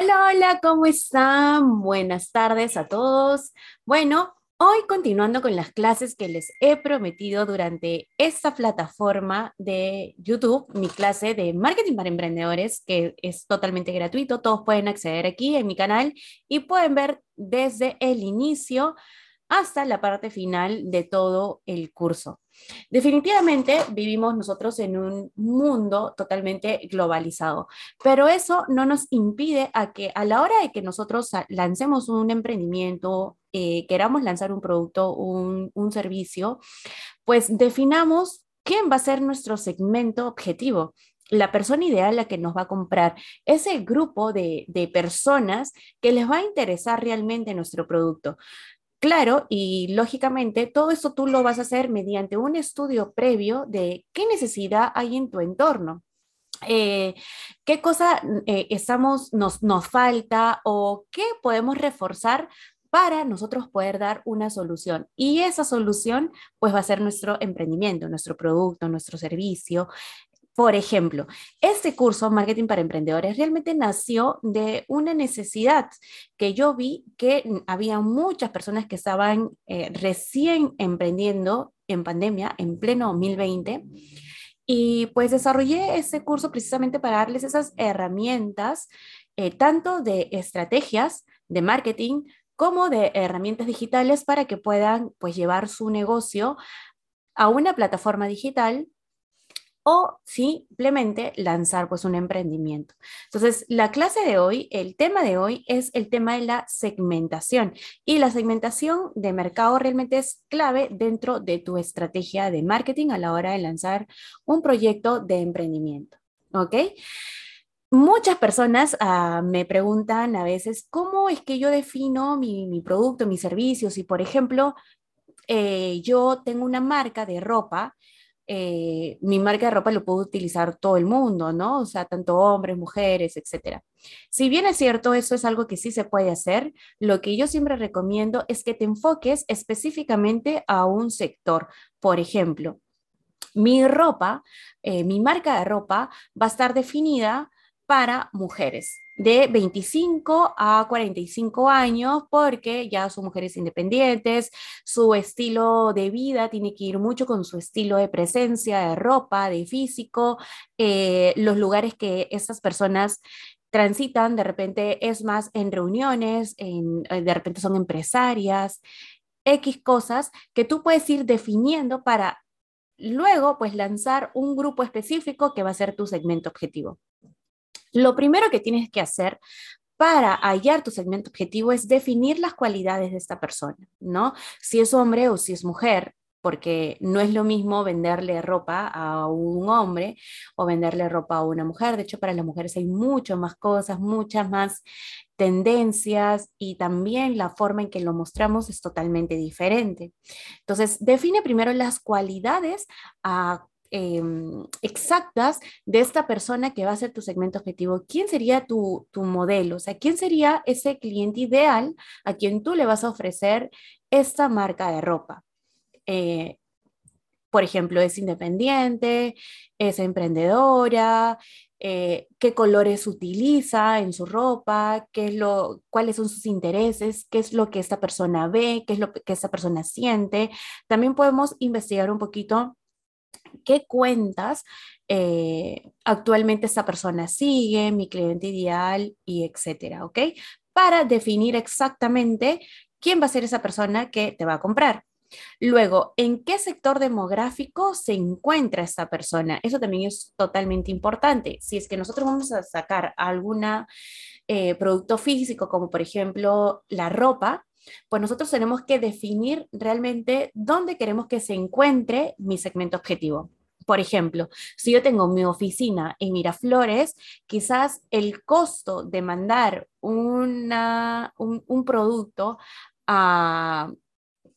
Hola, hola, ¿cómo están? Buenas tardes a todos. Bueno, hoy continuando con las clases que les he prometido durante esta plataforma de YouTube, mi clase de marketing para emprendedores, que es totalmente gratuito, todos pueden acceder aquí en mi canal y pueden ver desde el inicio hasta la parte final de todo el curso. Definitivamente vivimos nosotros en un mundo totalmente globalizado, pero eso no nos impide a que a la hora de que nosotros lancemos un emprendimiento, eh, queramos lanzar un producto, un, un servicio, pues definamos quién va a ser nuestro segmento objetivo la persona ideal la que nos va a comprar, ese grupo de, de, personas que les va a interesar realmente nuestro producto. Claro, y lógicamente todo eso tú lo vas a hacer mediante un estudio previo de qué necesidad hay en tu entorno. Eh, qué cosa eh, estamos, nos, nos falta o qué podemos reforzar para nosotros poder dar una solución. Y esa solución pues va a ser nuestro emprendimiento, nuestro producto, nuestro servicio, por ejemplo, este curso, Marketing para Emprendedores, realmente nació de una necesidad que yo vi que había muchas personas que estaban eh, recién emprendiendo en pandemia, en pleno 2020. Y pues desarrollé ese curso precisamente para darles esas herramientas, eh, tanto de estrategias de marketing como de herramientas digitales para que puedan pues llevar su negocio a una plataforma digital o simplemente lanzar pues un emprendimiento. Entonces, la clase de hoy, el tema de hoy es el tema de la segmentación y la segmentación de mercado realmente es clave dentro de tu estrategia de marketing a la hora de lanzar un proyecto de emprendimiento. ¿Ok? Muchas personas uh, me preguntan a veces, ¿cómo es que yo defino mi, producto, mis servicios? Y, por ejemplo, eh, yo tengo una marca de ropa eh, mi marca de ropa lo puede utilizar todo el mundo, ¿no? O sea, tanto hombres, mujeres, etcétera. Si bien es cierto, eso es algo que sí se puede hacer, lo que yo siempre recomiendo es que te enfoques específicamente a un sector. Por ejemplo, mi ropa, eh, mi marca de ropa va a estar definida para mujeres de 25 a 45 años porque ya son mujeres independientes, su estilo de vida tiene que ir mucho con su estilo de presencia, de ropa, de físico, eh, los lugares que estas personas transitan, de repente es más en reuniones, eh, de repente son empresarias, X cosas que tú puedes ir definiendo para luego pues lanzar un grupo específico que va a ser tu segmento objetivo. Lo primero que tienes que hacer para hallar tu segmento objetivo es definir las cualidades de esta persona, ¿no? Si es hombre o si es mujer, porque no es lo mismo venderle ropa a un hombre o venderle ropa a una mujer. De hecho, para las mujeres hay muchas más cosas, muchas más tendencias y también la forma en que lo mostramos es totalmente diferente. Entonces, define primero las cualidades a Em, exactas de esta persona que va a ser tu segmento objetivo. ¿Quién sería tu, modelo? O sea, ¿quién sería ese cliente ideal a quien tú le vas a ofrecer esta marca de ropa? Eh, por ejemplo, es independiente, es emprendedora, eh, qué colores utiliza en su ropa, qué es lo, cuáles son sus intereses, qué es lo que esta persona ve, qué es lo que esta persona siente. También podemos investigar un poquito qué cuentas eh, actualmente esta persona sigue, mi cliente ideal y etcétera, ¿ok? Para definir exactamente quién va a ser esa persona que te va a comprar. Luego, ¿en qué sector demográfico se encuentra esta persona? Eso también es totalmente importante. Si es que nosotros vamos a sacar algún eh, producto físico, como por ejemplo la ropa, pues nosotros tenemos que definir realmente dónde queremos que se encuentre mi segmento objetivo. Por ejemplo, si yo tengo mi oficina en Miraflores, quizás el costo de mandar una, un, un producto a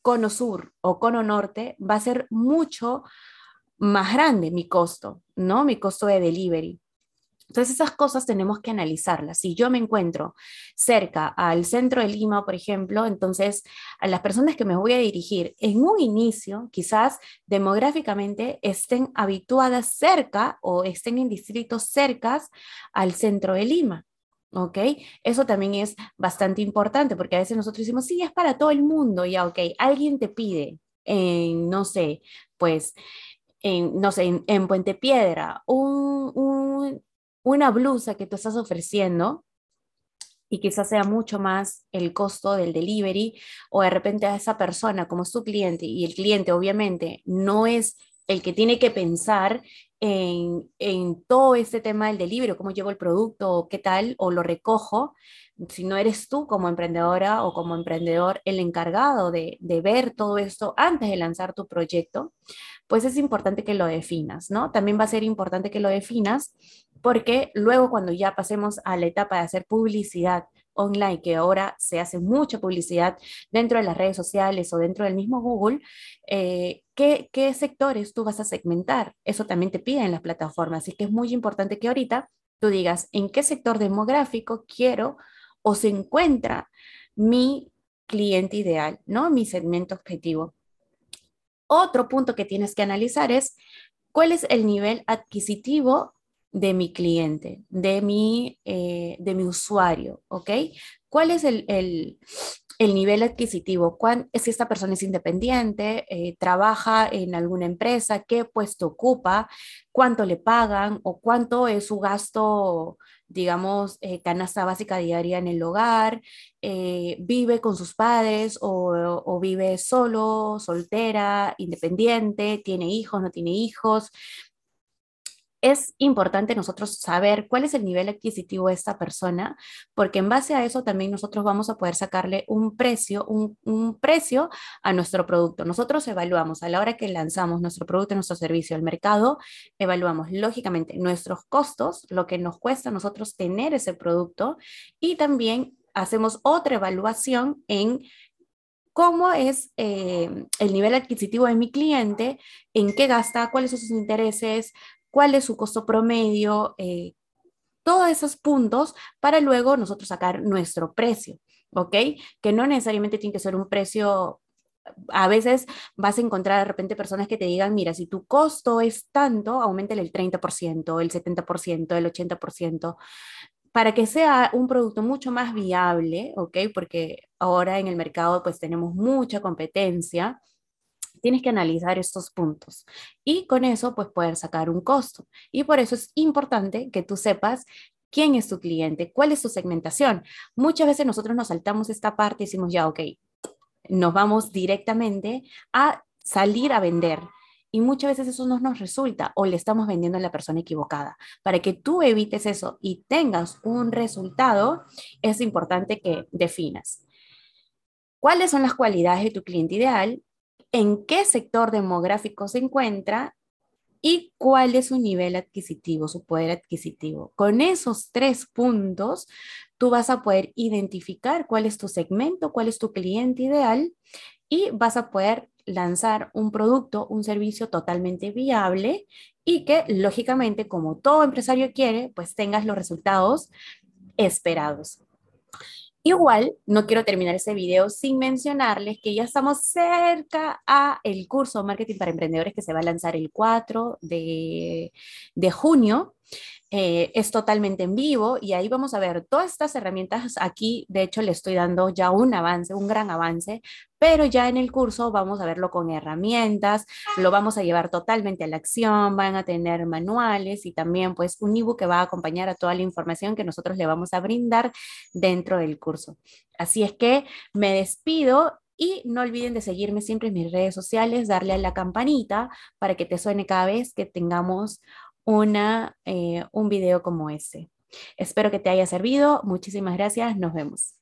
Cono Sur o Cono Norte va a ser mucho más grande mi costo, ¿no? Mi costo de delivery. Entonces esas cosas tenemos que analizarlas. Si yo me encuentro cerca al centro de Lima, por ejemplo, entonces a las personas que me voy a dirigir en un inicio, quizás demográficamente estén habituadas cerca o estén en distritos cercas al centro de Lima. ¿ok? Eso también es bastante importante porque a veces nosotros decimos, sí, es para todo el mundo, ya, ok, alguien te pide, en, no sé, pues, en, no sé, en, Puente Piedra, una blusa que tú estás ofreciendo, y quizás sea mucho más el costo del delivery o de repente a esa persona como es tu cliente y el cliente obviamente no es el que tiene que pensar en, en, todo este tema del delivery, cómo llevo el producto, qué tal, o lo recojo, si no eres tú como emprendedora o como emprendedor el encargado de, de, ver todo esto antes de lanzar tu proyecto, pues es importante que lo definas, ¿no? También va a ser importante que lo definas porque luego cuando ya pasemos a la etapa de hacer publicidad online, que ahora se hace mucha publicidad dentro de las redes sociales o dentro del mismo Google, eh, ¿qué, ¿qué sectores tú vas a segmentar? Eso también te piden las plataformas, así que es muy importante que ahorita tú digas en qué sector demográfico quiero o se encuentra mi cliente ideal, ¿no? Mi segmento objetivo. Otro punto que tienes que analizar es cuál es el nivel adquisitivo de mi cliente, de mi, eh, de mi usuario, ¿ok? ¿Cuál es el, el, el nivel adquisitivo? si esta persona es independiente, eh, trabaja en alguna empresa, qué puesto ocupa, cuánto le pagan o cuánto es su gasto, digamos, eh, canasta básica diaria en el hogar, vive con sus padres o vive solo, soltera, independiente, tiene hijos, no tiene hijos es importante nosotros saber cuál es el nivel adquisitivo de esta persona, porque en base a eso también nosotros vamos a poder sacarle un precio, un, precio a nuestro producto. Nosotros evaluamos a la hora que lanzamos nuestro producto, nuestro servicio al mercado, evaluamos lógicamente nuestros costos, lo que nos cuesta a nosotros tener ese producto y también hacemos otra evaluación en cómo es eh, el nivel adquisitivo de mi cliente, en qué gasta, cuáles son sus intereses, cuál es su costo promedio, eh, todos esos puntos para luego nosotros sacar nuestro precio, ¿ok? Que no necesariamente tiene que ser un precio a veces vas a encontrar de repente personas que te digan, mira, si tu costo es tanto, aumentale el 30%, el 70%, el 80%, para que sea un producto mucho más viable, ¿ok? Porque ahora en el mercado pues tenemos mucha competencia tienes que analizar estos puntos y con eso pues poder sacar un costo. Y por eso es importante que tú sepas quién es tu cliente, cuál es su segmentación. Muchas veces nosotros nos saltamos esta parte y decimos, ya, ok, nos vamos directamente a salir a vender. Y muchas veces eso no nos resulta o le estamos vendiendo a la persona equivocada. Para que tú evites eso y tengas un resultado, es importante que definas cuáles son las cualidades de tu cliente ideal en qué sector demográfico se encuentra y cuál es su nivel adquisitivo, su poder adquisitivo. Con esos tres puntos, tú vas a poder identificar cuál es tu segmento, cuál es tu cliente ideal y vas a poder lanzar un producto, un servicio totalmente viable y que lógicamente, como todo empresario quiere, pues tengas los resultados esperados. Igual, no quiero terminar ese video sin mencionarles que ya estamos cerca a el curso Marketing para Emprendedores que se va a lanzar el 4 de, de junio. Eh, es totalmente en vivo y ahí vamos a ver todas estas herramientas. Aquí, de hecho, le estoy dando ya un avance, un gran avance, pero ya en el curso vamos a verlo con herramientas, lo vamos a llevar totalmente a la acción, van a tener manuales y también pues un ebook que va a acompañar a toda la información que nosotros le vamos a brindar dentro del curso. Así es que me despido y no olviden de seguirme siempre en mis redes sociales, darle a la campanita para que te suene cada vez que tengamos una, eh, un video como ese. Espero que te haya servido. Muchísimas gracias. Nos vemos.